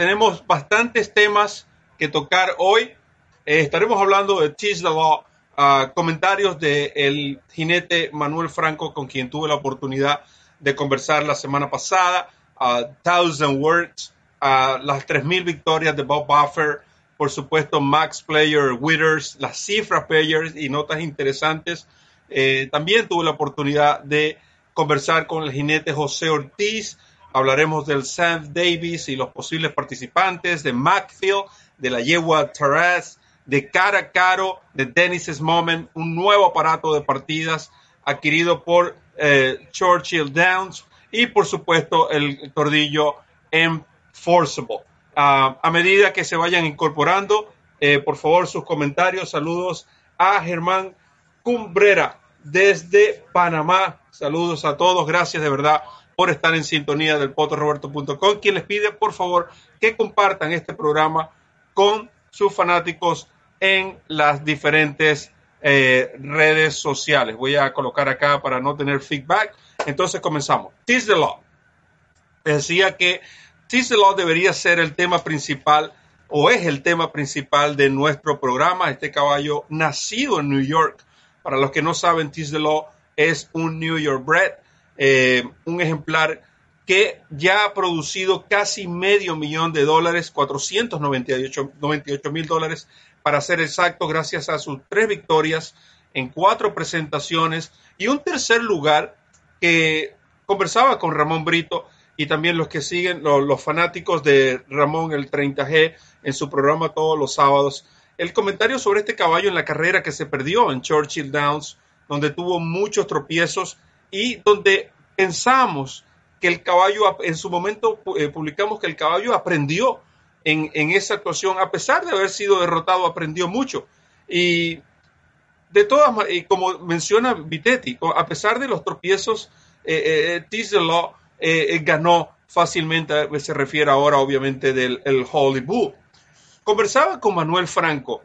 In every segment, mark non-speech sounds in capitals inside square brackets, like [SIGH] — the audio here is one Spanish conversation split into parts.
tenemos bastantes temas que tocar hoy. Eh, estaremos hablando de Law, uh, comentarios del el jinete Manuel Franco, con quien tuve la oportunidad de conversar la semana pasada, uh, Thousand Words, uh, las 3.000 victorias de Bob Buffer, por supuesto Max Player, Withers, las cifras players y notas interesantes. Eh, también tuve la oportunidad de conversar con el jinete José Ortiz, hablaremos del Sam Davis y los posibles participantes, de Macfield, de la yegua Taraz, de Cara Caro, de Dennis's Moment, un nuevo aparato de partidas adquirido por eh, Churchill Downs y por supuesto el tordillo Enforceable. Uh, a medida que se vayan incorporando, eh, por favor sus comentarios, saludos a Germán Cumbrera desde Panamá. Saludos a todos, gracias de verdad por estar en sintonía del potoroberto.com, quien les pide por favor que compartan este programa con sus fanáticos en las diferentes eh, redes sociales. Voy a colocar acá para no tener feedback. Entonces comenzamos. Tease the Law. Decía que Tease the Law debería ser el tema principal o es el tema principal de nuestro programa. Este caballo nacido en New York. Para los que no saben, Tease the Law es un New York Bred, eh, un ejemplar que ya ha producido casi medio millón de dólares, 498 mil dólares para ser exacto, gracias a sus tres victorias en cuatro presentaciones y un tercer lugar que conversaba con Ramón Brito y también los que siguen, los, los fanáticos de Ramón el 30G en su programa todos los sábados. El comentario sobre este caballo en la carrera que se perdió en Churchill Downs, donde tuvo muchos tropiezos y donde pensamos que el caballo, en su momento eh, publicamos que el caballo aprendió en, en, esa actuación, a pesar de haber sido derrotado, aprendió mucho. Y de todas y como menciona Vitetti, a pesar de los tropiezos, eh, eh, Law eh, ganó fácilmente, se refiere ahora obviamente del el Bull. Conversaba con Manuel Franco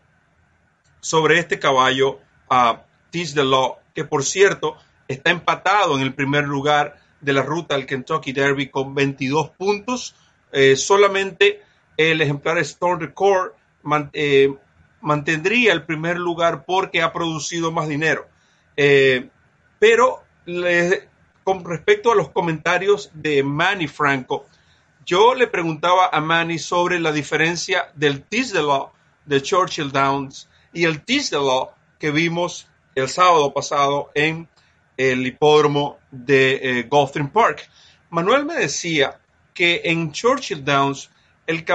sobre este caballo, a uh, Law, que por cierto está empatado en el primer lugar de la ruta al Kentucky Derby con 22 puntos. Eh, solamente el ejemplar Stone Record eh, mantendría el primer lugar porque ha producido más dinero. Eh, pero con respecto a los comentarios de Manny Franco, yo le preguntaba a Manny sobre la diferencia del Law de Churchill Downs y el Law que vimos el sábado pasado en el hipódromo de eh, Park. Manuel me decía que en Churchill Downs él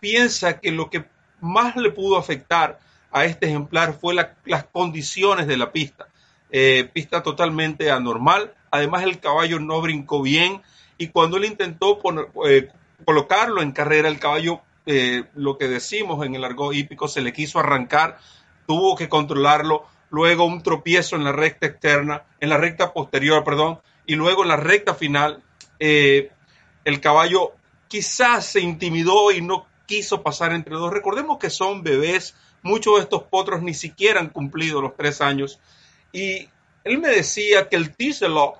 piensa que lo que más le pudo afectar a este ejemplar fue las condiciones de la pista. Eh, pista totalmente anormal. Además el caballo no brincó bien y cuando él intentó poner, eh, colocarlo en carrera, el caballo, eh, lo que decimos en el argot hípico, se le quiso arrancar, tuvo que controlarlo luego un tropiezo en la recta externa, en la recta posterior, perdón, y luego en la recta final, eh, el caballo quizás se intimidó y no quiso pasar entre dos. Recordemos que son bebés, muchos de estos potros ni siquiera han cumplido los tres años. Y él me decía que el Tiselo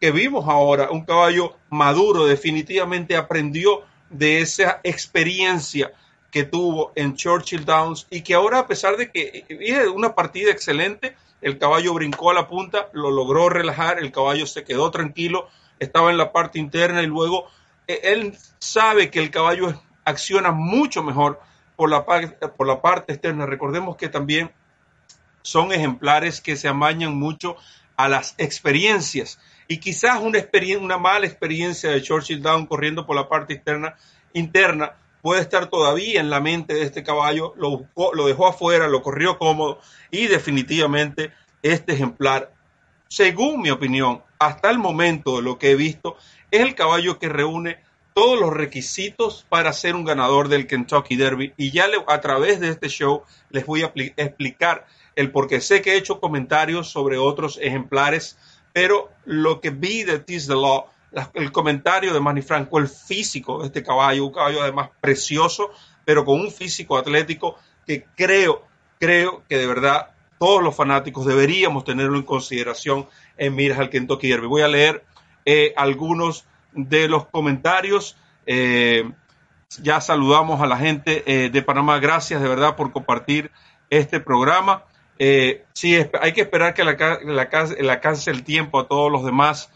que vimos ahora, un caballo maduro, definitivamente aprendió de esa experiencia que tuvo en Churchill Downs y que ahora a pesar de que es una partida excelente, el caballo brincó a la punta, lo logró relajar, el caballo se quedó tranquilo, estaba en la parte interna y luego eh, él sabe que el caballo acciona mucho mejor por la, por la parte externa. Recordemos que también son ejemplares que se amañan mucho a las experiencias y quizás una, una mala experiencia de Churchill Downs corriendo por la parte externa interna puede estar todavía en la mente de este caballo, lo, lo dejó afuera, lo corrió cómodo y definitivamente este ejemplar, según mi opinión, hasta el momento de lo que he visto, es el caballo que reúne todos los requisitos para ser un ganador del Kentucky Derby. Y ya a través de este show les voy a explicar el por qué. Sé que he hecho comentarios sobre otros ejemplares, pero lo que vi de Tease the Law el comentario de Manny Franco, el físico de este caballo, un caballo además precioso, pero con un físico atlético que creo, creo que de verdad todos los fanáticos deberíamos tenerlo en consideración en miras al Kentucky Derby. Voy a leer eh, algunos de los comentarios. Eh, ya saludamos a la gente eh, de Panamá. Gracias de verdad por compartir este programa. Sí, hay que esperar que le alcance el tiempo a todos los demás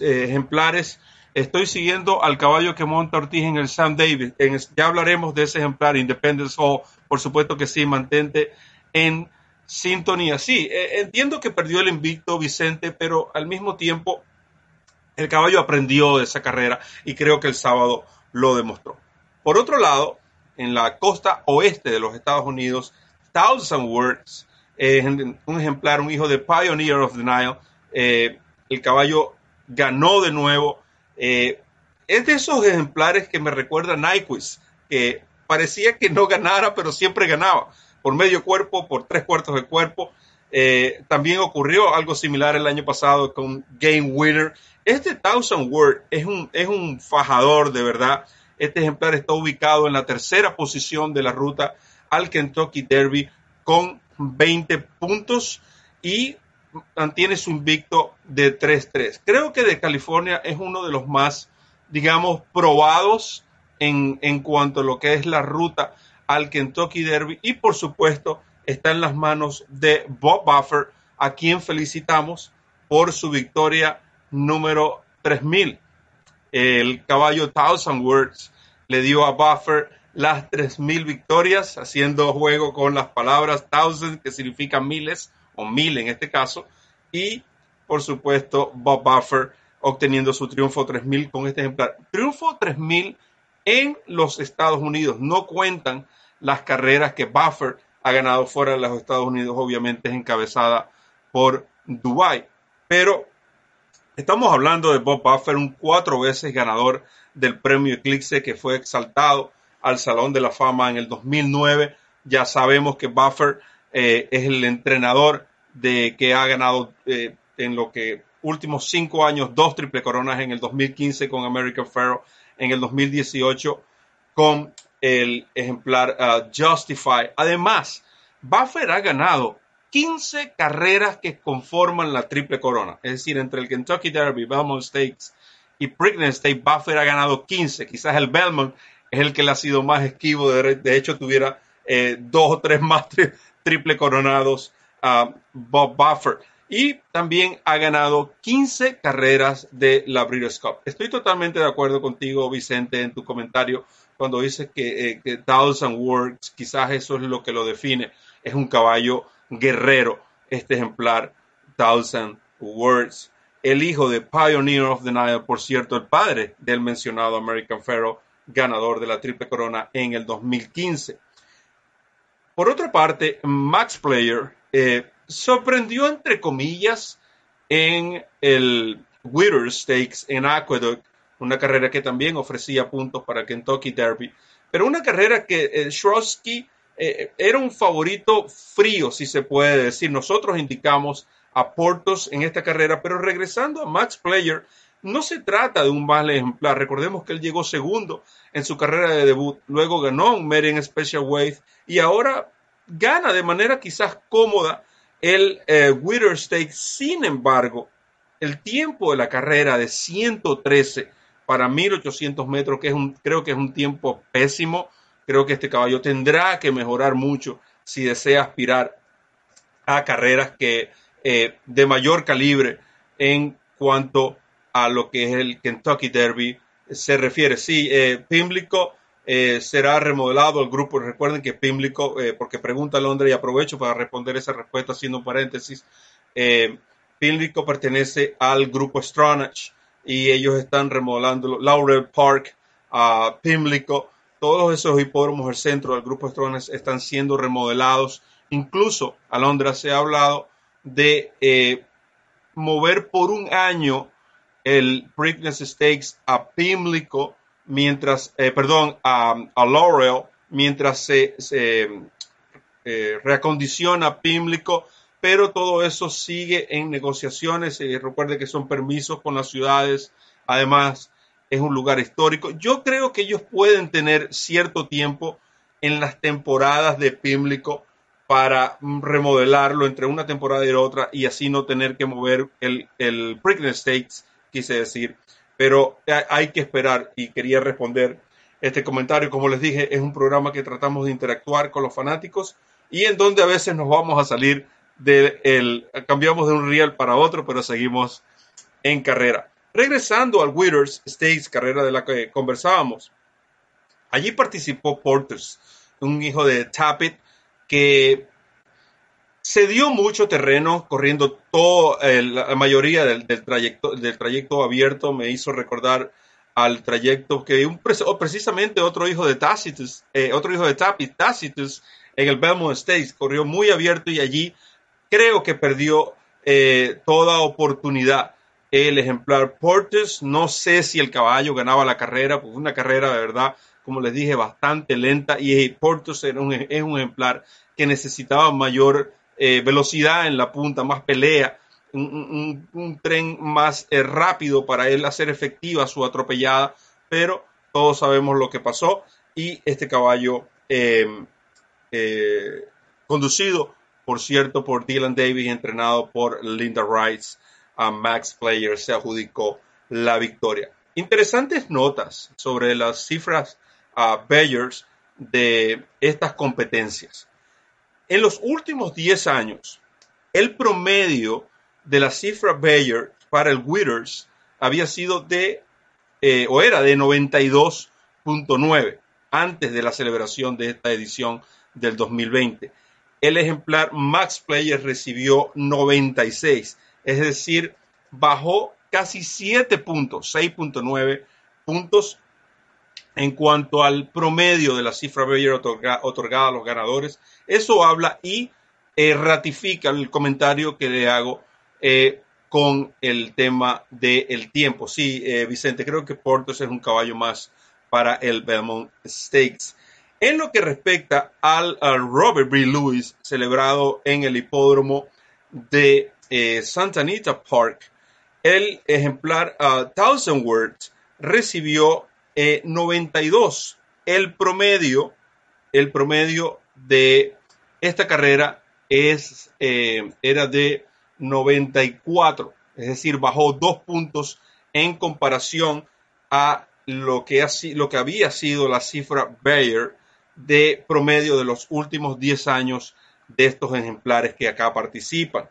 ejemplares. Estoy siguiendo al caballo que monta Ortiz en el Sam Davis. ya hablaremos de ese ejemplar, Independence Hall. Por supuesto que sí, mantente en sintonía. Sí, entiendo que perdió el invicto Vicente, pero al mismo tiempo el caballo aprendió de esa carrera y creo que el sábado lo demostró. Por otro lado, en la costa oeste de los Estados Unidos, Thousand Words, un ejemplar, un hijo de Pioneer of the Nile, eh, el caballo ganó de nuevo. Eh, es de esos ejemplares que me recuerda a Nyquist, que parecía que no ganara, pero siempre ganaba, por medio cuerpo, por tres cuartos de cuerpo. Eh, también ocurrió algo similar el año pasado con Game Winner. Este Thousand Word es un, es un fajador de verdad. Este ejemplar está ubicado en la tercera posición de la ruta al Kentucky Derby con 20 puntos y mantiene su invicto de 3-3. Creo que de California es uno de los más, digamos, probados en, en cuanto a lo que es la ruta al Kentucky Derby y por supuesto está en las manos de Bob Buffer, a quien felicitamos por su victoria número 3000. El caballo Thousand Words le dio a Buffer las 3000 victorias, haciendo juego con las palabras thousand, que significa miles, o mil en este caso, y por supuesto Bob Buffer obteniendo su triunfo 3000 con este ejemplar. Triunfo 3000 en los Estados Unidos. No cuentan las carreras que Buffer ha ganado fuera de los Estados Unidos, obviamente es encabezada por Dubai. Pero estamos hablando de Bob Buffer, un cuatro veces ganador del premio Eclipse que fue exaltado al Salón de la Fama en el 2009. Ya sabemos que Buffer eh, es el entrenador de que ha ganado eh, en lo que últimos cinco años dos triple coronas en el 2015 con American Pharaoh, en el 2018 con el ejemplar uh, Justify. Además, Buffer ha ganado 15 carreras que conforman la triple corona. Es decir, entre el Kentucky Derby, Belmont Stakes y Preakness State, Buffer ha ganado 15. Quizás el Belmont es el que le ha sido más esquivo. De, hecho, tuviera eh, dos o tres más triple coronados Bob Buffer. Y también ha ganado 15 carreras de la Breeders' Cup. Estoy totalmente de acuerdo contigo, Vicente, en tu comentario cuando dices que, eh, que Thousand Words, quizás eso es lo que lo define. Es un caballo guerrero, este ejemplar, Thousand Words. El hijo de Pioneer of the Nile, por cierto, el padre del mencionado American Pharaoh, ganador de la Triple Corona en el 2015. Por otra parte, Max Player eh, sorprendió, entre comillas, en el Witter Stakes en Aqueduct una carrera que también ofrecía puntos para Kentucky Derby, pero una carrera que eh, eh, era un favorito frío, si se puede decir. Nosotros indicamos a Portos en esta carrera, pero regresando a Max Player, no se trata de un mal ejemplar. Recordemos que él llegó segundo en su carrera de debut, luego ganó un Merian Special Weight y ahora gana de manera quizás cómoda el eh, Witter. Sin embargo, el tiempo de la carrera de 113 para 1800 metros, que es un, creo que es un tiempo pésimo. Creo que este caballo tendrá que mejorar mucho si desea aspirar a carreras que eh, de mayor calibre en cuanto a lo que es el Kentucky Derby se refiere. Sí, eh, Pimlico eh, será remodelado el grupo. Recuerden que Pimlico, porque pregunta Londres y aprovecho para responder esa respuesta haciendo un paréntesis. Pimlico pertenece al grupo Stronach y ellos están remodelando Laurel Park, a Pimlico, todos esos hipódromos del centro del grupo Strones están siendo remodelados. Incluso a Londres se ha hablado de eh, mover por un año el Preakness Stakes a Pimlico, mientras, eh, perdón, a, Laurel, mientras se, eh, reacondiciona Pimlico pero todo eso sigue en negociaciones. y recuerde que son permisos con las ciudades, además es un lugar histórico. Yo creo que ellos pueden tener cierto tiempo en las temporadas de Pimlico para remodelarlo entre una temporada y otra y así no tener que mover el, el Preakness Stakes, quise decir. Pero hay que esperar y quería responder Este comentario, como les dije, es un programa que tratamos de interactuar con los fanáticos y en donde a veces nos vamos a salir del, cambiamos de un real para otro, pero seguimos en carrera. Regresando al Winners Stakes, carrera de la que conversábamos, allí participó Porters, un hijo de Tappet que se dio mucho terreno corriendo toda la mayoría del, trayecto, del trayecto abierto. Me hizo recordar al trayecto que un, precisamente otro hijo de Tacitus, eh, otro hijo de Tacitus, en el Belmont Stakes, corrió muy abierto y allí creo que perdió eh, toda oportunidad el ejemplar Portes. No sé si el caballo ganaba la carrera, pues una carrera de verdad, como les dije, bastante lenta y Portes es un ejemplar que necesitaba mayor eh, velocidad en la punta, más pelea, un, tren más eh, rápido para él hacer efectiva su atropellada, pero todos sabemos lo que pasó y este caballo eh, conducido, por cierto, por Dylan Davis, entrenado por Linda Rice, a Max Player, se adjudicó la victoria. Interesantes notas sobre las cifras a Bayers de estas competencias. En los últimos 10 años, el promedio de la cifra Bayer para el Withers había sido de, eh, o era de 92.9 antes de la celebración de esta edición del 2020. El ejemplar Max Player recibió 96, es decir, bajó casi 7 puntos, 6.9 puntos en cuanto al promedio de la cifra Bayer otorgada a los ganadores. Eso habla y eh, ratifica el comentario que le hago eh, con el tema del tiempo. Sí, eh, Vicente, creo que Portos es un caballo más para el Belmont Stakes. En lo que respecta al, Robert B. Lewis, celebrado en el hipódromo de Santa Anita Park, el ejemplar uh, Thousand Words recibió 92. Eh, el promedio, el promedio de esta carrera es, eh, era de 94, es decir, bajó dos puntos en comparación a lo que, lo que había sido la cifra Bayer de promedio de los últimos 10 años de estos ejemplares que acá participan.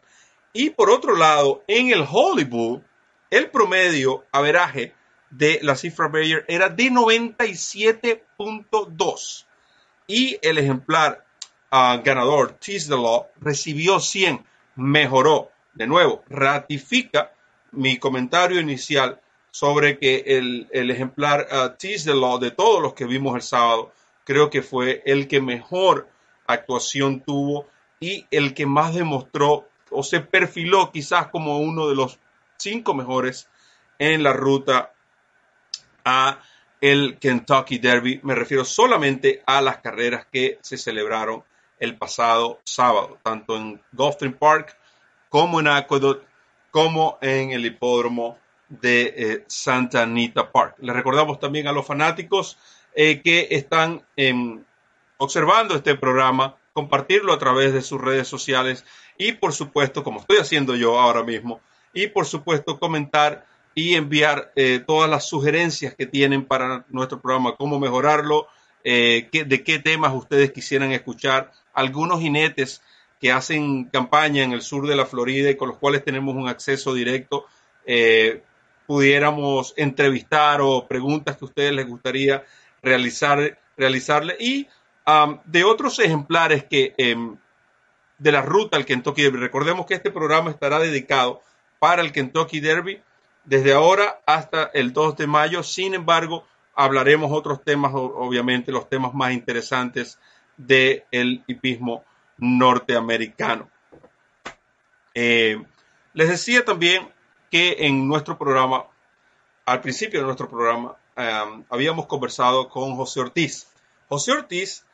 Y por otro lado, en el Hollywood, el promedio averaje de la cifra Bayer era de 97.2 y el ejemplar uh, ganador, Law, recibió 100, mejoró. De nuevo, ratifica mi comentario inicial sobre que el, ejemplar uh, the Law de todos los que vimos el sábado, creo que fue el que mejor actuación tuvo y el que más demostró o se perfiló quizás como uno de los cinco mejores en la ruta a el Kentucky Derby. Me refiero solamente a las carreras que se celebraron el pasado sábado, tanto en Gulfstream Park como en Aqueduct, como en el hipódromo de eh, Santa Anita Park. Les recordamos también a los fanáticos eh, que están em, observando este programa, compartirlo a través de sus redes sociales y por supuesto, como estoy haciendo yo ahora mismo, y por supuesto comentar y enviar eh, todas las sugerencias que tienen para nuestro programa, cómo mejorarlo, eh, de qué temas ustedes quisieran escuchar, algunos jinetes que hacen campaña en el sur de la Florida y con los cuales tenemos un acceso directo, eh, pudiéramos entrevistar o preguntas que a ustedes les gustaría realizar, realizarle y de otros ejemplares que em, de la ruta al Kentucky Derby. Recordemos que este programa estará dedicado para el Kentucky Derby desde ahora hasta el 2 de mayo. Sin embargo, hablaremos otros temas, obviamente los temas más interesantes del hipismo norteamericano. Eh, les decía también que en nuestro programa, al principio de nuestro programa, um, habíamos conversado con José Ortiz. José Ortiz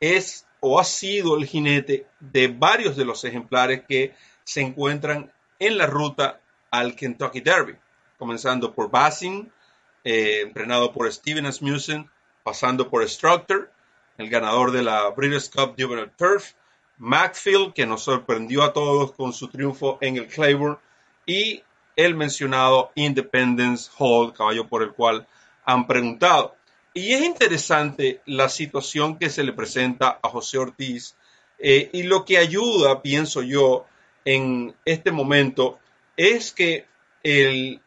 es o ha sido el jinete de varios de los ejemplares que se encuentran en la ruta al Kentucky Derby, comenzando por Bassing, eh, entrenado por Steven Asmussen, pasando por Structor, el ganador de la British Cup Juvenile Turf, Macfield, que nos sorprendió a todos con su triunfo en el Claiborne, y el mencionado Independence Hall, caballo por el cual han preguntado. y es interesante la situación que se le presenta a José Ortiz eh, y lo que ayuda, pienso yo, en este momento es que el,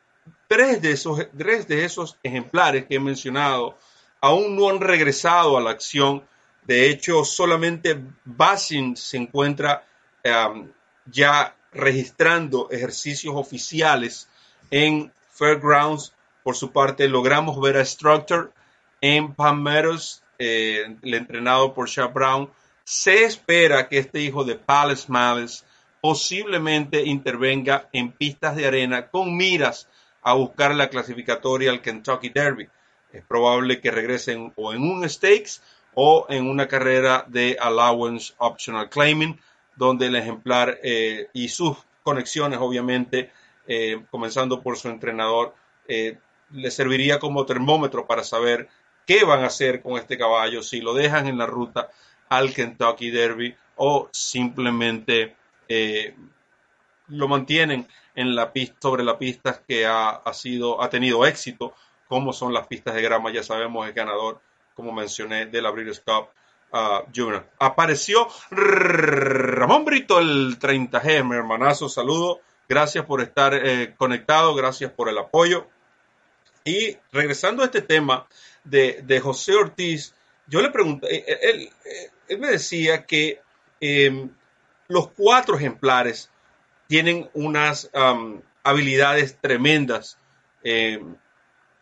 tres, de esos, tres de esos ejemplares que he mencionado aún no han regresado a la acción. De hecho, solamente Basin se encuentra um, ya registrando ejercicios oficiales en Fairgrounds. Por su parte, logramos ver a Structure en Palmettos, eh, el entrenado por Shah Brown. Se espera que este hijo de Palace Malice posiblemente intervenga en pistas de arena con miras a buscar la clasificatoria al Kentucky Derby. Es probable que regresen o en un stakes o en una carrera de allowance optional claiming, donde el ejemplar eh, y sus conexiones, obviamente, eh, comenzando por su entrenador, eh, le serviría como termómetro para saber qué van a hacer con este caballo, si lo dejan en la ruta al Kentucky Derby o simplemente lo mantienen en la pista, sobre la pista que ha, sido, ha tenido éxito, como son las pistas de grama, ya sabemos el ganador, como mencioné, de la Breeders' Cup uh, Junior. Apareció Ramón Brito, el 30G, mi hermanazo, saludo, gracias por estar eh, conectado, gracias por el apoyo. Y regresando a este tema de, José Ortiz, yo le pregunté, eh, él, él, me decía que em, los cuatro ejemplares tienen unas habilidades tremendas eh,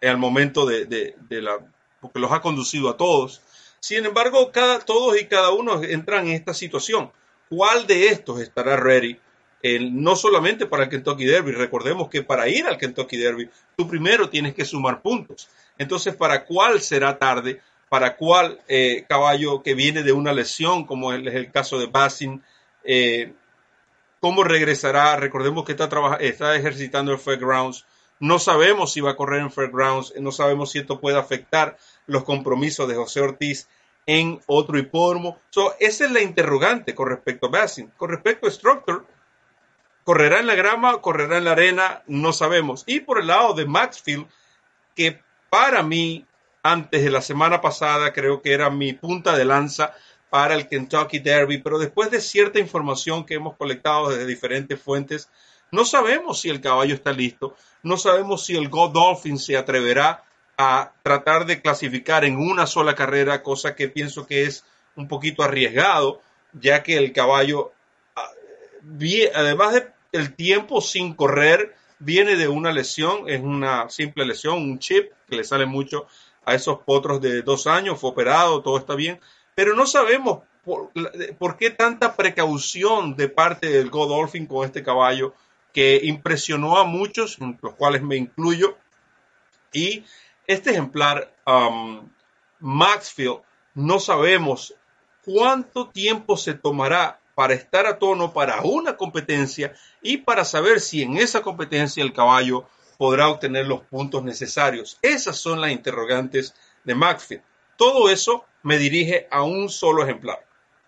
al momento de, la, porque los ha conducido a todos. Sin embargo, cada, todos y cada uno entran en esta situación. ¿Cuál de estos estará ready? no solamente para el Kentucky Derby, recordemos que para ir al Kentucky Derby, tú primero tienes que sumar puntos. Entonces, ¿para cuál será tarde? ¿Para cuál eh, caballo que viene de una lesión, como es el caso de Bassin, eh, ¿Cómo regresará? Recordemos que está, está ejercitando el Fairgrounds. No sabemos si va a correr en Fairgrounds. No sabemos si esto puede afectar los compromisos de José Ortiz en otro hipódromo. esa es la interrogante con respecto a Bassin. Con respecto a Structure, correrá en la grama, correrá en la arena, no sabemos. Y por el lado de Maxfield, que para mí, antes de la semana pasada, creo que era mi punta de lanza para el Kentucky Derby, pero después de cierta información que hemos colectado desde diferentes fuentes, no sabemos si el caballo está listo, no sabemos si el Godolphin se atreverá a tratar de clasificar en una sola carrera, cosa que pienso que es un poquito arriesgado, ya que el caballo, ah, además de el tiempo sin correr, viene de una lesión, es una simple lesión, un chip que le sale mucho a esos potros de dos años, fue operado, todo está bien, pero no sabemos por, qué tanta precaución de parte del Godolphin con este caballo que impresionó a muchos, los cuales me incluyo. Y este ejemplar, um, Maxfield, no sabemos cuánto tiempo se tomará para estar a tono para una competencia y para saber si en esa competencia el caballo podrá obtener los puntos necesarios. Esas son las interrogantes de Maxfield. Todo eso me dirige a un solo ejemplar,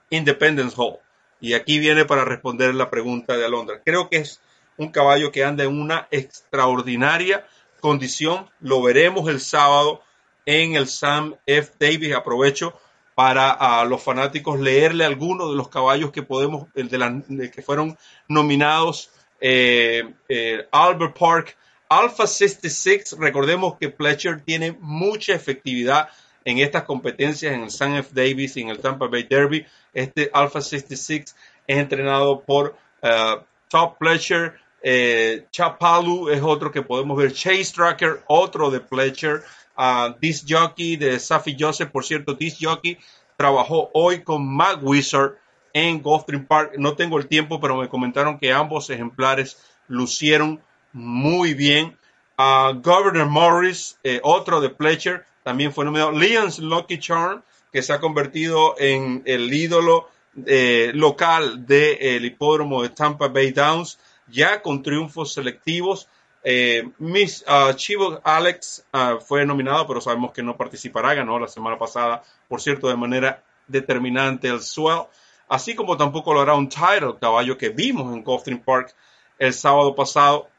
Independence Hall. Y aquí viene para responder la pregunta de Alondra. Creo que es un caballo que anda en una extraordinaria condición. Lo veremos el sábado en el Sam F. Davis. Aprovecho para a los fanáticos leerle algunos de los caballos que podemos, de, que fueron nominados. Eh, eh, Albert Park, Alpha 66. Recordemos que Pletcher tiene mucha efectividad en estas competencias en el San F. Davis y en el Tampa Bay Derby. Este Alpha 66 es entrenado por uh, Top Pletcher. Eh, Chapalu es otro que podemos ver. Chase Tracker, otro de Pletcher. Uh, Jockey de Safi Joseph, por cierto, Disc Jockey trabajó hoy con Mac Wizard en Gulfstream Park. No tengo el tiempo, pero me comentaron que ambos ejemplares lucieron muy bien. Governor Morris, eh, otro de Pletcher, también fue nominado Leon's Lucky Charm, que se ha convertido en el ídolo eh, local del hipódromo de Tampa Bay Downs, ya con triunfos selectivos. Eh, Miss uh, Chivo Alex uh, fue nominado, pero sabemos que no participará, ganó la semana pasada, por cierto, de manera determinante el Swell, así como tampoco lo hará un title, caballo que vimos en Gulfstream Park el sábado pasado.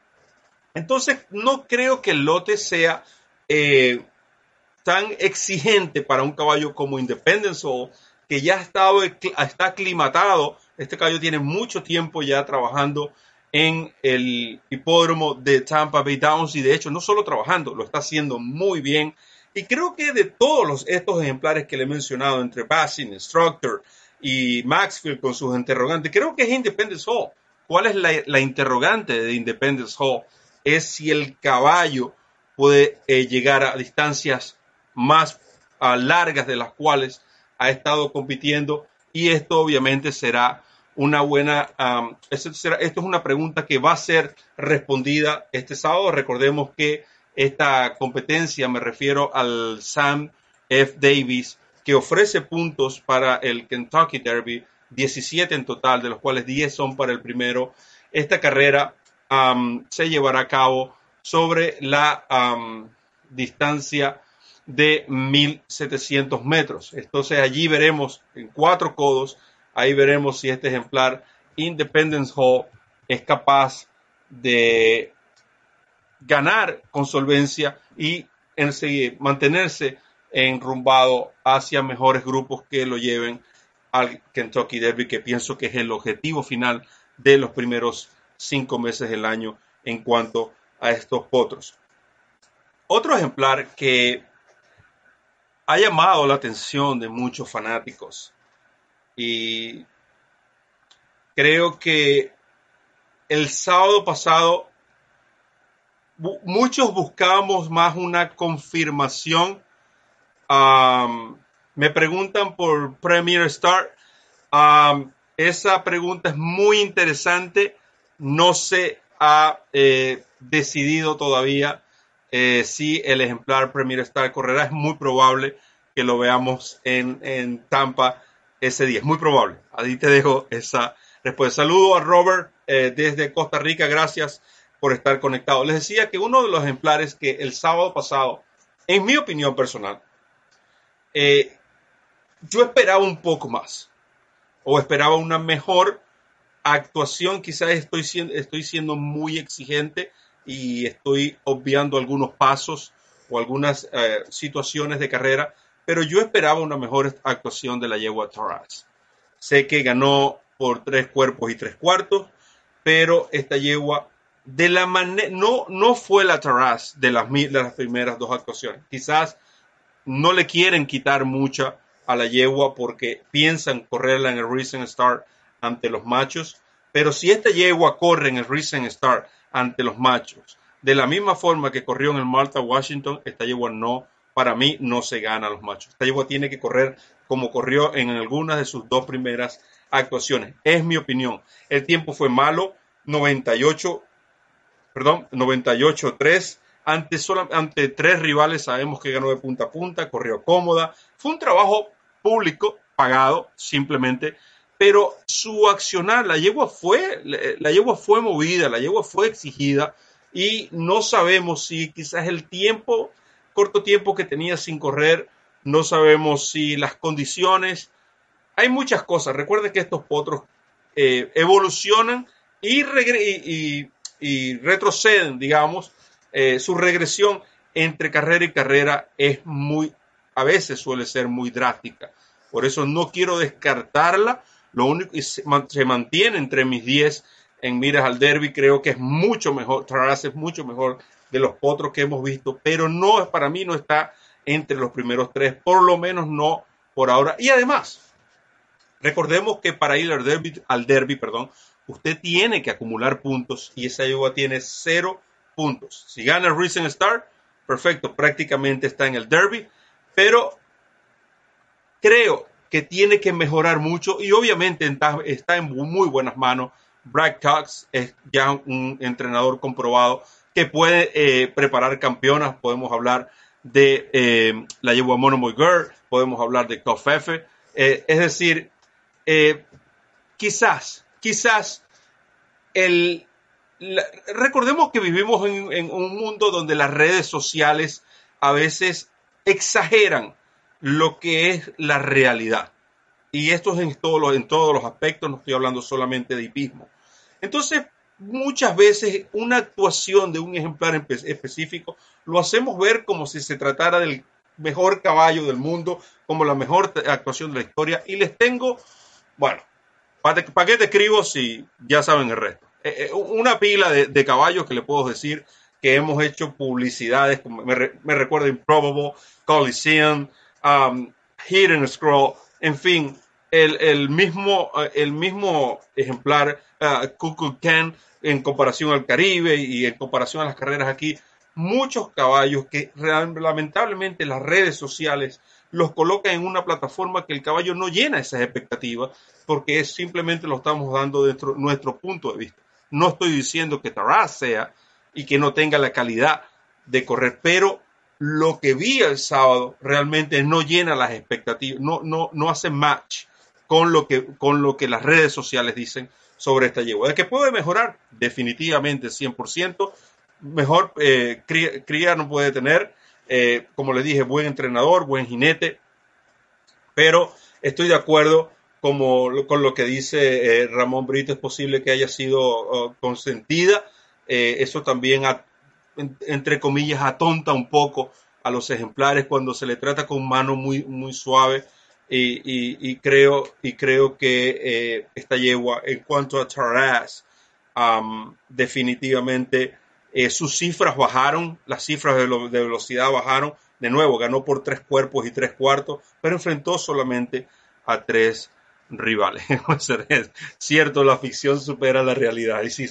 Entonces, no creo que el lote sea eh, tan exigente para un caballo como Independence Hall, que ya ha estado, está aclimatado. Este caballo tiene mucho tiempo ya trabajando en el hipódromo de Tampa Bay Downs y de hecho no solo trabajando, lo está haciendo muy bien. Y creo que de todos los, estos ejemplares que le he mencionado, entre Bassin, Instructor y Maxfield con sus interrogantes, creo que es Independence Hall. ¿Cuál es la, interrogante de Independence Hall? Es si el caballo puede eh, llegar a distancias más largas de las cuales ha estado compitiendo y esto obviamente será una buena, esto, es una pregunta que va a ser respondida este sábado. Recordemos que esta competencia, me refiero al Sam F. Davis, que ofrece puntos para el Kentucky Derby, 17 en total, de los cuales 10 son para el primero. Esta carrera se llevará a cabo sobre la distancia de 1700 metros. Entonces allí veremos en cuatro codos, ahí veremos si este ejemplar Independence Hall es capaz de ganar con solvencia y en mantenerse enrumbado hacia mejores grupos que lo lleven al Kentucky Derby, que pienso que es el objetivo final de los primeros cinco meses del año en cuanto a estos potros. Otro ejemplar que ha llamado la atención de muchos fanáticos y creo que el sábado pasado muchos buscábamos más una confirmación. me preguntan por Premier Star. esa pregunta es muy interesante. No se ha eh, decidido todavía eh, si el ejemplar Premier Star correrá, es muy probable que lo veamos en, Tampa ese día. Es muy probable. Ahí te dejo esa respuesta. Saludo a Robert eh, desde Costa Rica. Gracias por estar conectado. Les decía que uno de los ejemplares que el sábado pasado, en mi opinión personal, eh, yo esperaba un poco más o esperaba una mejor actuación. Quizás estoy estoy siendo muy exigente y estoy obviando algunos pasos o algunas eh, situaciones de carrera, pero yo esperaba una mejor actuación de la yegua Taraz. Sé que ganó por tres cuerpos y tres cuartos, pero esta yegua de la manera no, no fue la Taraz de las, de las primeras dos actuaciones. Quizás no le quieren quitar mucha a la yegua porque piensan correrla en el Recent Star ante los machos, pero si esta yegua corre en el Recent Star ante los machos. De la misma forma que corrió en el Malta Washington, esta yegua no, para mí no se gana a los machos. Esta yegua tiene que correr como corrió en algunas de sus dos primeras actuaciones. Es mi opinión. El tiempo fue malo, 98, perdón, 98-3. Ante, ante tres rivales sabemos que ganó de punta a punta, corrió cómoda. Fue un trabajo público, pagado, simplemente pero su accionar, la yegua fue, la yegua fue movida, la yegua fue exigida y no sabemos si quizás el tiempo, corto tiempo que tenía sin correr, no sabemos si las condiciones, hay muchas cosas. Recuerden que estos potros eh, evolucionan y, retroceden, digamos, eh, su regresión entre carrera y carrera es muy, a veces suele ser muy drástica. Por eso no quiero descartarla, lo único que se, mantiene entre mis 10 en miras al derby, creo que es mucho mejor, Taras es mucho mejor de los potros que hemos visto, pero no para mí no está entre los primeros tres, por lo menos no por ahora. Y además, recordemos que para ir al derby, al derby perdón, usted tiene que acumular puntos y esa yegua tiene cero puntos. Si gana el Recent Star, perfecto, prácticamente está en el derby, pero creo que tiene que mejorar mucho y obviamente está en muy buenas manos. Brad Cox es ya un entrenador comprobado que puede eh, preparar campeonas. Podemos hablar de eh, la yegua Monomoy Girl, podemos hablar de Kofefe. Eh, es decir, quizás, quizás el, recordemos que vivimos en un mundo donde las redes sociales a veces exageran lo que es la realidad. Y esto es en todos los, en todos los aspectos, no estoy hablando solamente de hipismo. Entonces, muchas veces una actuación de un ejemplar específico lo hacemos ver como si se tratara del mejor caballo del mundo, como la mejor actuación de la historia. Y les tengo, bueno, ¿para qué te escribo si ya saben el resto? Eh, eh, una pila de, caballos que le puedo decir que hemos hecho publicidades, como me, recuerda Improbable, Coliseum, um, Hidden Scroll, en fin, el, mismo, eh, el mismo ejemplar uh, Cuckoo Can en comparación al Caribe y en comparación a las carreras aquí, muchos caballos que lamentablemente las redes sociales los colocan en una plataforma que el caballo no llena esas expectativas porque es simplemente lo estamos dando de nuestro punto de vista. No estoy diciendo que Taraz sea y que no tenga la calidad de correr, pero lo que vi el sábado realmente no llena las expectativas, no, no, no hace match con lo, que, con lo que las redes sociales dicen sobre esta yegua. ¿De que puede mejorar? Definitivamente, 100%. Mejor eh, cría, no puede tener. Eh, como les dije, buen entrenador, buen jinete. Pero estoy de acuerdo como, con lo que dice eh, Ramón Brito. Es posible que haya sido oh, consentida. eso también, entre comillas, atonta un poco a los ejemplares cuando se le trata con mano muy, muy suave y, creo, y creo que eh, esta yegua, en cuanto a Taraz, definitivamente eh, sus cifras bajaron, las cifras de, velocidad bajaron. De nuevo, ganó por tres cuerpos y tres cuartos, pero enfrentó solamente a tres rivales. [LAUGHS] Cierto, la ficción supera la realidad. Y, si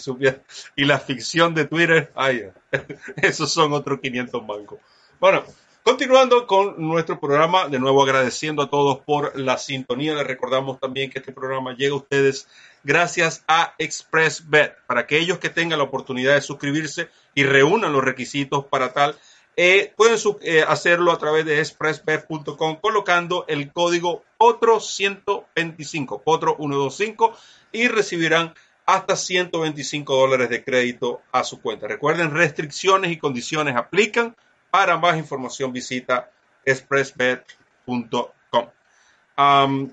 y la ficción de Twitter, ay, [LAUGHS] esos son otros 500 bancos. Bueno, Continuando con nuestro programa, de nuevo agradeciendo a todos por la sintonía. Les recordamos también que este programa llega a ustedes gracias a ExpressBet. Para aquellos que tengan la oportunidad de suscribirse y reúnan los requisitos para tal, eh, pueden eh, hacerlo a través de expressbet.com colocando el código POTRO125, POTRO125 y recibirán hasta 125 dólares de crédito a su cuenta. Recuerden, restricciones y condiciones aplican. Para más información visita expressbet.com.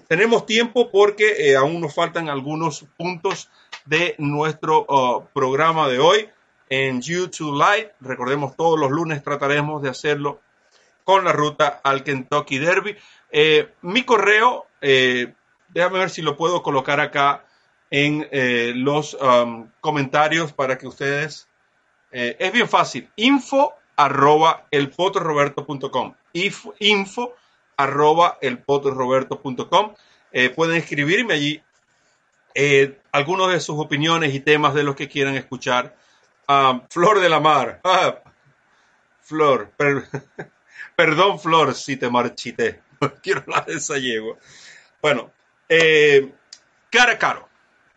tenemos tiempo porque eh, aún nos faltan algunos puntos de nuestro uh, programa de hoy en YouTube Live. Recordemos, todos los lunes trataremos de hacerlo con la ruta al Kentucky Derby. Eh, mi correo, eh, déjame ver si lo puedo colocar acá en los comentarios para que ustedes... es bien fácil. Info arroba elpotroroberto.com. Info arroba elpotroroberto.com. Eh, pueden escribirme allí eh, algunos de sus opiniones y temas de los que quieran escuchar. Ah, Flor de la Mar. Ah, Flor, [LAUGHS] perdón Flor si te marchité. [LAUGHS] quiero hablar de esa. Bueno, eh, cara caro.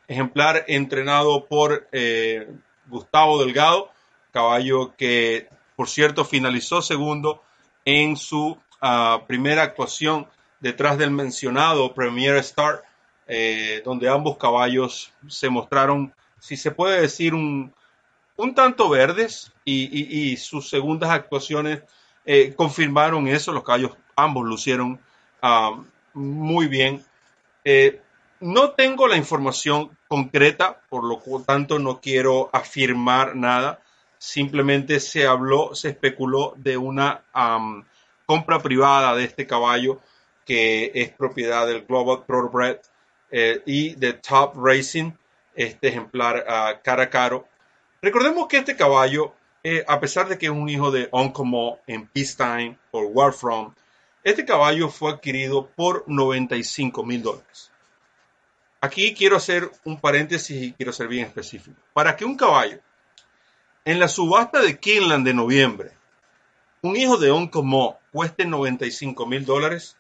Ejemplar entrenado por eh, Gustavo Delgado, caballo que por cierto, finalizó segundo en su ah, primera actuación detrás del mencionado Premier Star, eh, donde ambos caballos se mostraron, si se puede decir, un, tanto verdes y, sus segundas actuaciones eh, confirmaron eso. Los caballos ambos lucieron ah, muy bien. Eh, no tengo la información concreta, por lo tanto no quiero afirmar nada simplemente se habló, se especuló de una compra privada de este caballo que es propiedad del Global Thoroughbred eh, y de Top Racing, este ejemplar uh, cara caro. Recordemos que este caballo, eh, a pesar de que es un hijo de Oncomo en Peacetime o Warfront, este caballo fue adquirido por 95 mil dólares. Aquí quiero hacer un paréntesis y quiero ser bien específico. Para que un caballo en la subasta de Kinland de noviembre, un hijo de Oncomo cueste 95 mil dólares,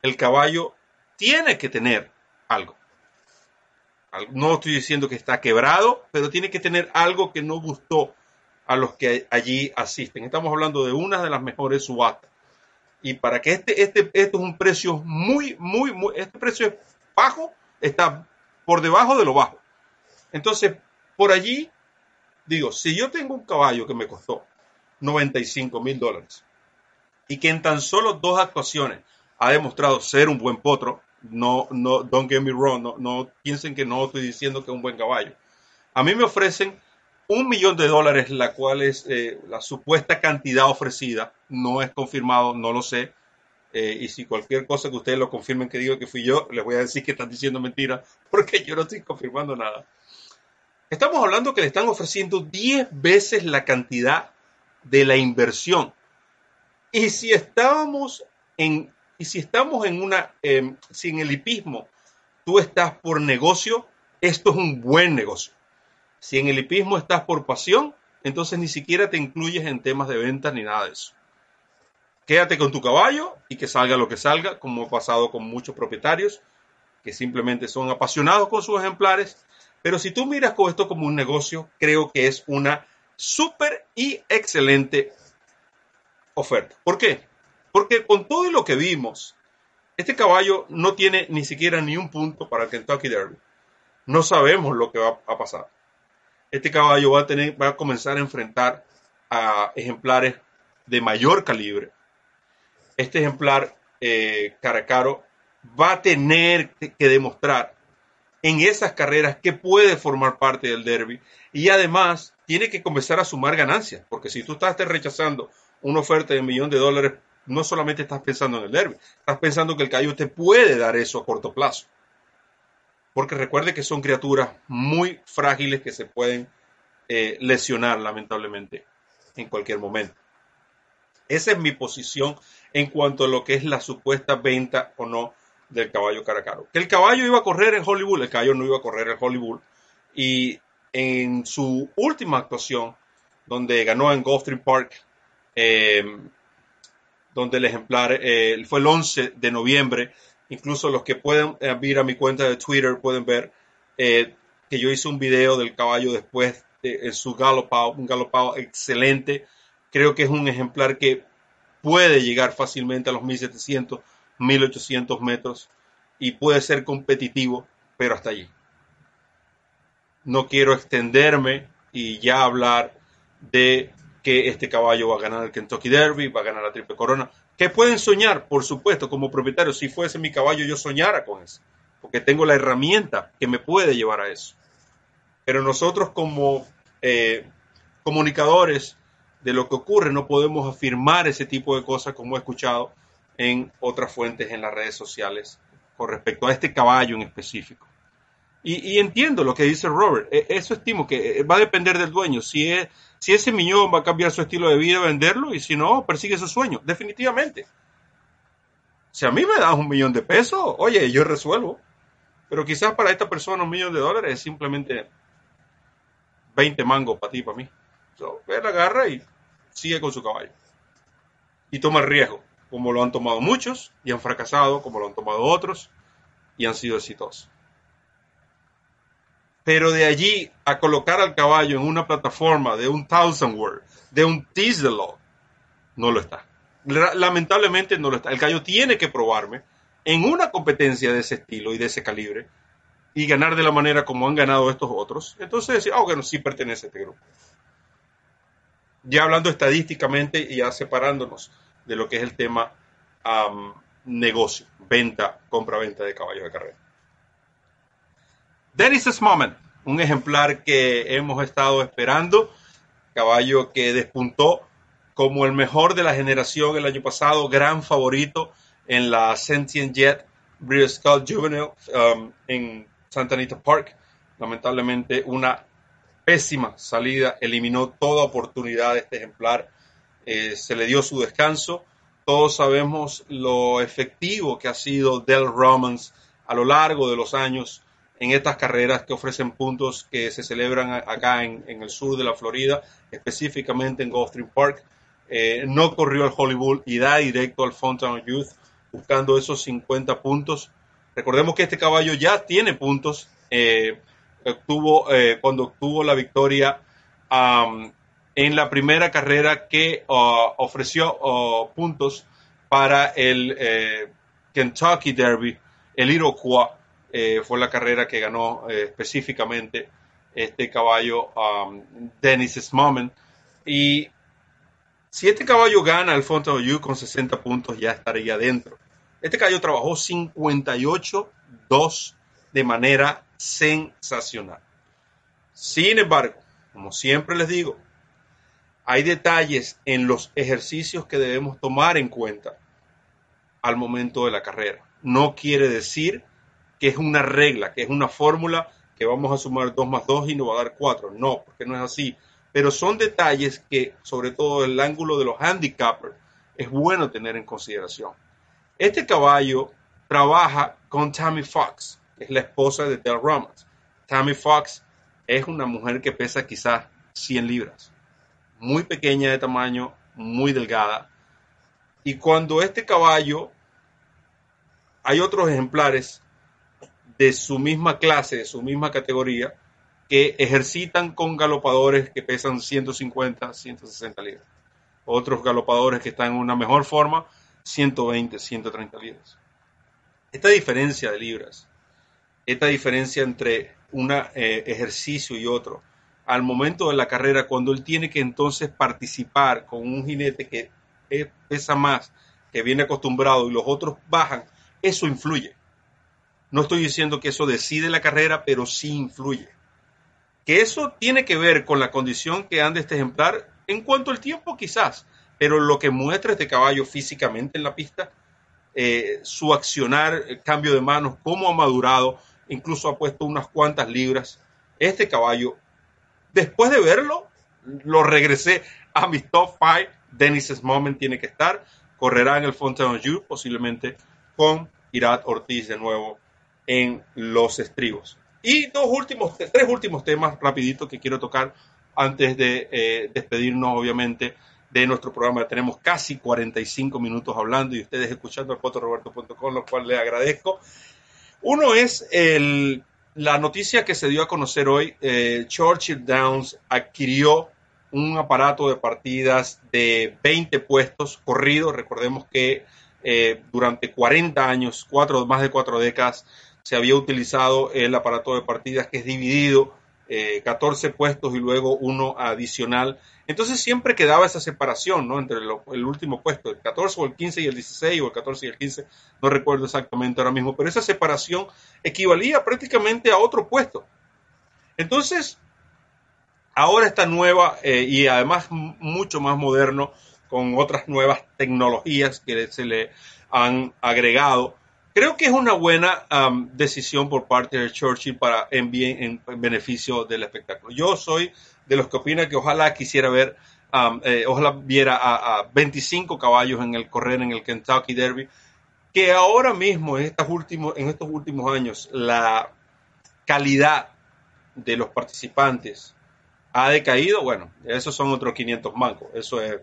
el caballo tiene que tener algo. No estoy diciendo que está quebrado, pero tiene que tener algo que no gustó a los que allí asisten. Estamos hablando de una de las mejores subastas. Y para que este, este, esto es un precio muy, muy, muy, este precio es bajo, está por debajo de lo bajo. Entonces, por allí Digo, si yo tengo un caballo que me costó 95 mil dólares y que en tan solo dos actuaciones ha demostrado ser un buen potro, no, no, don't get me wrong, no, no piensen que no estoy diciendo que es un buen caballo. A mí me ofrecen un millón de dólares, la cual es eh, la supuesta cantidad ofrecida. No es confirmado, no lo sé. Eh, y si cualquier cosa que ustedes lo confirmen que digo que fui yo, les voy a decir que están diciendo mentira, [LAUGHS] porque yo no estoy confirmando nada. Estamos hablando que le están ofreciendo 10 veces la cantidad de la inversión. Y si estábamos en, y si estamos en una, eh, si en el hipismo tú estás por negocio, esto es un buen negocio. Si en el hipismo estás por pasión, entonces ni siquiera te incluyes en temas de ventas ni nada de eso. Quédate con tu caballo y que salga lo que salga, como ha pasado con muchos propietarios que simplemente son apasionados con sus ejemplares. Pero si tú miras con esto como un negocio, creo que es una súper y excelente oferta. ¿Por qué? Porque con todo lo que vimos, este caballo no tiene ni siquiera ni un punto para el Kentucky Derby. No sabemos lo que va a pasar este caballo va a, tener, va a comenzar a enfrentar a ejemplares de mayor calibre. Este ejemplar eh, Caracaro va a tener que demostrar en esas carreras que puede formar parte del derby y además tiene que comenzar a sumar ganancias, porque si tú estás rechazando una oferta de un millón de dólares, no solamente estás pensando en el derby, estás pensando que el caballo te puede dar eso a corto plazo porque recuerde que son criaturas muy frágiles que se pueden eh, lesionar lamentablemente en cualquier momento. Esa es mi posición en cuanto a lo que es la supuesta venta o no del caballo Caracaro. Que el caballo iba a correr en Hollywood, el caballo no iba a correr en Hollywood. Y en su última actuación, donde ganó en Gulfstream Park, eh, donde el ejemplar eh, fue el 11 de noviembre Incluso los que pueden eh, ir a mi cuenta de Twitter pueden ver eh, que yo hice un video del caballo después de, su galopado, un galopado excelente. Creo que es un ejemplar que puede llegar fácilmente a los 1700, 1800 metros y puede ser competitivo, pero hasta allí. No quiero extenderme y ya hablar de que este caballo va a ganar el Kentucky Derby, va a ganar la Triple Corona. ¿Qué pueden soñar? Por supuesto, como propietario, si fuese mi caballo, yo soñara con eso, porque tengo la herramienta que me puede llevar a eso. Pero nosotros como eh, comunicadores de lo que ocurre no podemos afirmar ese tipo de cosas como he escuchado en otras fuentes en las redes sociales con respecto a este caballo en específico. Y, entiendo lo que dice Robert. E, eso estimo que eh, va a depender del dueño. Si, es, si ese miñón va a cambiar su estilo de vida, venderlo, y si no, persigue su sueño. Definitivamente. Si a mí me das un millón de pesos, oye, yo resuelvo. Pero quizás para esta persona un millón de dólares es simplemente 20 mangos para ti, para mí. So, la agarra y sigue con su caballo. Y toma el riesgo, como lo han tomado muchos, y han fracasado, como lo han tomado otros, y han sido exitosos. Pero de allí a colocar al caballo en una plataforma de un Thousand Word, de un Law, no lo está. Lamentablemente no lo está. El caballo tiene que probarme en una competencia de ese estilo y de ese calibre y ganar de la manera como han ganado estos otros. Entonces decir, ah, bueno, sí pertenece a este grupo. Ya hablando estadísticamente y ya separándonos de lo que es el tema negocio, venta, compra-venta de caballos de carrera. Dennis Moment, un ejemplar que hemos estado esperando, caballo que despuntó como el mejor de la generación el año pasado, gran favorito en la Sentient Jet British Skull Juvenile um, en Santa Anita Park. Lamentablemente una pésima salida, eliminó toda oportunidad de este ejemplar, eh, se le dio su descanso. Todos sabemos lo efectivo que ha sido Del Romans a lo largo de los años en estas carreras que ofrecen puntos que se celebran acá en, el sur de la Florida, específicamente en Gulfstream Park. Eh, no corrió al Hollywood y da directo al Fountain Youth buscando esos 50 puntos. Recordemos que este caballo ya tiene puntos. Eh, eh, cuando obtuvo la victoria en la primera carrera que uh, ofreció uh, puntos para el Kentucky Derby, el Iroquois eh, fue la carrera que ganó eh, específicamente este caballo um, Dennis Moment. Y si este caballo gana el Fountain You con 60 puntos, ya estaría dentro. Este caballo trabajó 58-2 de manera sensacional. Sin embargo, como siempre les digo, hay detalles en los ejercicios que debemos tomar en cuenta al momento de la carrera. No quiere decir que es una regla, que es una fórmula que vamos a sumar 2 más 2 y nos va a dar 4. No, porque no es así. Pero son detalles que, sobre todo el ángulo de los handicappers, es bueno tener en consideración. Este caballo trabaja con Tammy Fox, que es la esposa de Del Romans. Tammy Fox es una mujer que pesa quizás 100 libras, muy pequeña de tamaño, muy delgada. Y cuando este caballo, hay otros ejemplares de su misma clase, de su misma categoría, que ejercitan con galopadores que pesan 150, 160 libras. Otros galopadores que están en una mejor forma, 120, 130 libras. Esta diferencia de libras, esta diferencia entre un eh, ejercicio y otro, al momento de la carrera, cuando él tiene que entonces participar con un jinete que pesa más, que viene acostumbrado y los otros bajan, eso influye. No estoy diciendo que eso decide la carrera, pero sí influye. Que eso tiene que ver con la condición que anda este ejemplar en cuanto al tiempo quizás, pero lo que muestra este caballo físicamente en la pista, eh, su accionar, el cambio de manos, cómo ha madurado, incluso ha puesto unas cuantas libras. Este caballo, después de verlo, lo regresé a mi top 5. Dennis Moment tiene que estar. Correrá en el Fontainebleau, posiblemente con Irat Ortiz de nuevo en los estribos. Y dos últimos, tres últimos temas rapiditos que quiero tocar antes de eh, despedirnos, obviamente, de nuestro programa. Tenemos casi 45 minutos hablando y ustedes escuchando el fotoroberto.com, lo cual les agradezco. Uno es el, la noticia que se dio a conocer hoy. Eh, Churchill Downs adquirió un aparato de partidas de 20 puestos corridos. Recordemos que eh, durante 40 años, cuatro, más de cuatro décadas, se había utilizado el aparato de partidas que es dividido, 14 eh, puestos y luego uno adicional. Entonces siempre quedaba esa separación ¿no? entre el último puesto, el 14 o el 15 y el 16 o el 14 y el 15, no recuerdo exactamente ahora mismo, pero esa separación equivalía prácticamente a otro puesto. Entonces, ahora esta nueva eh, y además mucho más moderno, con otras nuevas tecnologías que se le han agregado, Creo que es una buena decisión por parte de Churchill para en, en, beneficio del espectáculo. Yo soy de los que opina que ojalá quisiera ver, eh, ojalá viera a, 25 caballos en el correr en el Kentucky Derby, que ahora mismo en, estos últimos, en estos últimos años la calidad de los participantes ha decaído, bueno, esos son otros 500 mancos, eso es.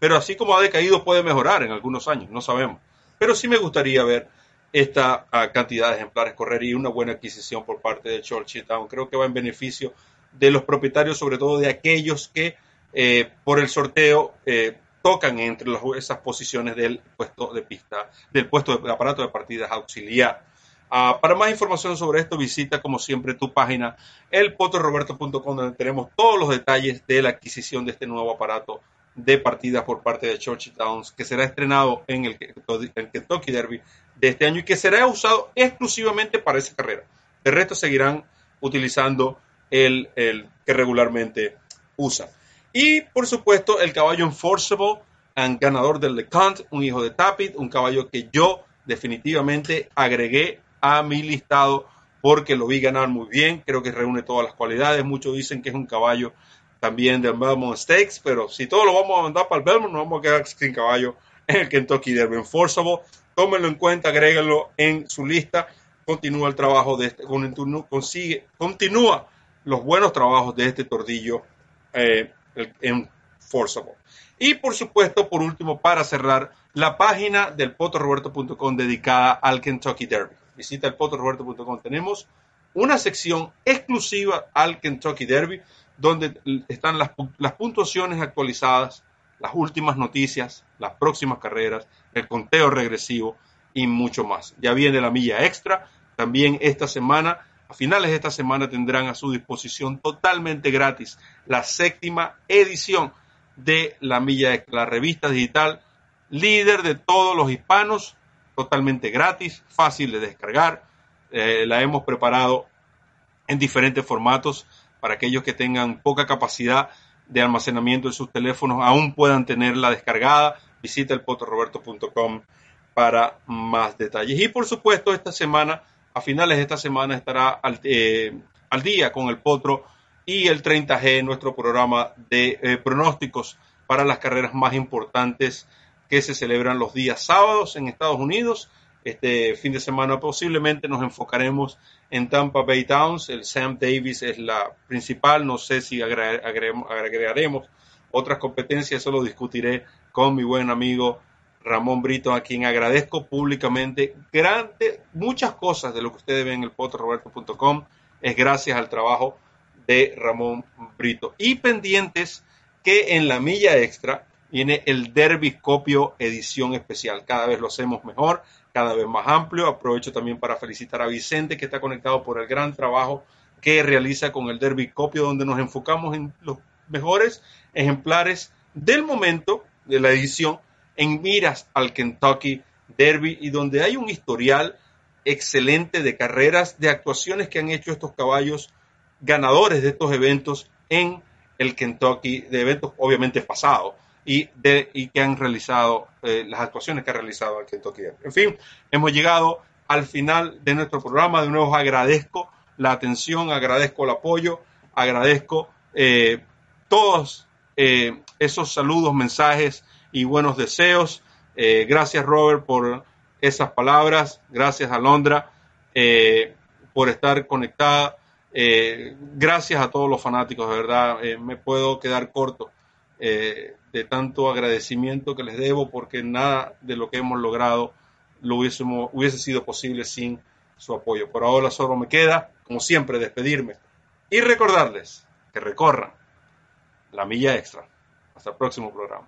Pero así como ha decaído puede mejorar en algunos años, no sabemos. Pero sí me gustaría ver esta ah, cantidad de ejemplares correr y una buena adquisición por parte de Churchill Town. Creo que va en beneficio de los propietarios, sobre todo de aquellos que eh, por el sorteo eh, tocan entre esas posiciones del puesto de pista, del puesto de aparato de partidas auxiliar. Ah, para más información sobre esto, visita como siempre tu página elpotroroberto.com donde tenemos todos los detalles de la adquisición de este nuevo aparato de partidas por parte de Churchill Downs que será estrenado en el, el Kentucky Derby de este año y que será usado exclusivamente para esa carrera. De resto seguirán utilizando el, el que regularmente usa. Y por supuesto el caballo Enforceable, ganador del LeConte, un hijo de Tapit, un caballo que yo definitivamente agregué a mi listado porque lo vi ganar muy bien, creo que reúne todas las cualidades, muchos dicen que es un caballo también del Belmont Stakes, pero si todo lo vamos a mandar para el Belmont, nos vamos a quedar sin caballo en el Kentucky Derby Enforceable tómenlo en cuenta, agréguenlo en su lista. Continúa el trabajo de este, consigue, continúa los buenos trabajos de este tordillo eh, en Forcible. Y por supuesto, por último, para cerrar, la página del potoroberto.com dedicada al Kentucky Derby. Visita el potoroberto.com. Tenemos una sección exclusiva al Kentucky Derby donde están las, las puntuaciones actualizadas las últimas noticias, las próximas carreras, el conteo regresivo y mucho más. Ya viene la milla extra. También esta semana, a finales de esta semana, tendrán a su disposición totalmente gratis la séptima edición de la milla extra, la revista digital líder de todos los hispanos, totalmente gratis, fácil de descargar. Eh, la hemos preparado en diferentes formatos para aquellos que tengan poca capacidad de almacenamiento en sus teléfonos, aún puedan tenerla descargada. Visita el potroroberto.com para más detalles. Y por supuesto, esta semana, a finales de esta semana, estará al, eh, día con el Potro y el 30G, nuestro programa de eh, pronósticos para las carreras más importantes que se celebran los días sábados en Estados Unidos. Este fin de semana posiblemente nos enfocaremos en Tampa Bay Towns. El Sam Davis es la principal. No sé si agregaremos otras competencias. Eso lo discutiré con mi buen amigo Ramón Brito, a quien agradezco públicamente. Grande, muchas cosas de lo que ustedes ven en el potroberto.com es gracias al trabajo de Ramón Brito. Y pendientes que en la milla extra viene el Derby Copio edición especial. Cada vez lo hacemos mejor, cada vez más amplio. Aprovecho también para felicitar a Vicente que está conectado por el gran trabajo que realiza con el Derby Copio, donde nos enfocamos en los mejores ejemplares del momento de la edición en miras al Kentucky Derby y donde hay un historial excelente de carreras, de actuaciones que han hecho estos caballos ganadores de estos eventos en el Kentucky, de eventos obviamente pasados y, de, y que han realizado, eh, las actuaciones que ha realizado el Kentucky Derby. En fin, hemos llegado al final de nuestro programa. De nuevo agradezco la atención, agradezco el apoyo, agradezco eh, todos eh, esos saludos, mensajes y buenos deseos. Gracias Robert por esas palabras, gracias Alondra por estar conectada, gracias a todos los fanáticos, de verdad, me puedo quedar corto de tanto agradecimiento que les debo porque nada de lo que hemos logrado lo hubiésemos, hubiese sido posible sin su apoyo. Por ahora solo me queda, como siempre, despedirme y recordarles que recorran la milla extra. Hasta el próximo programa.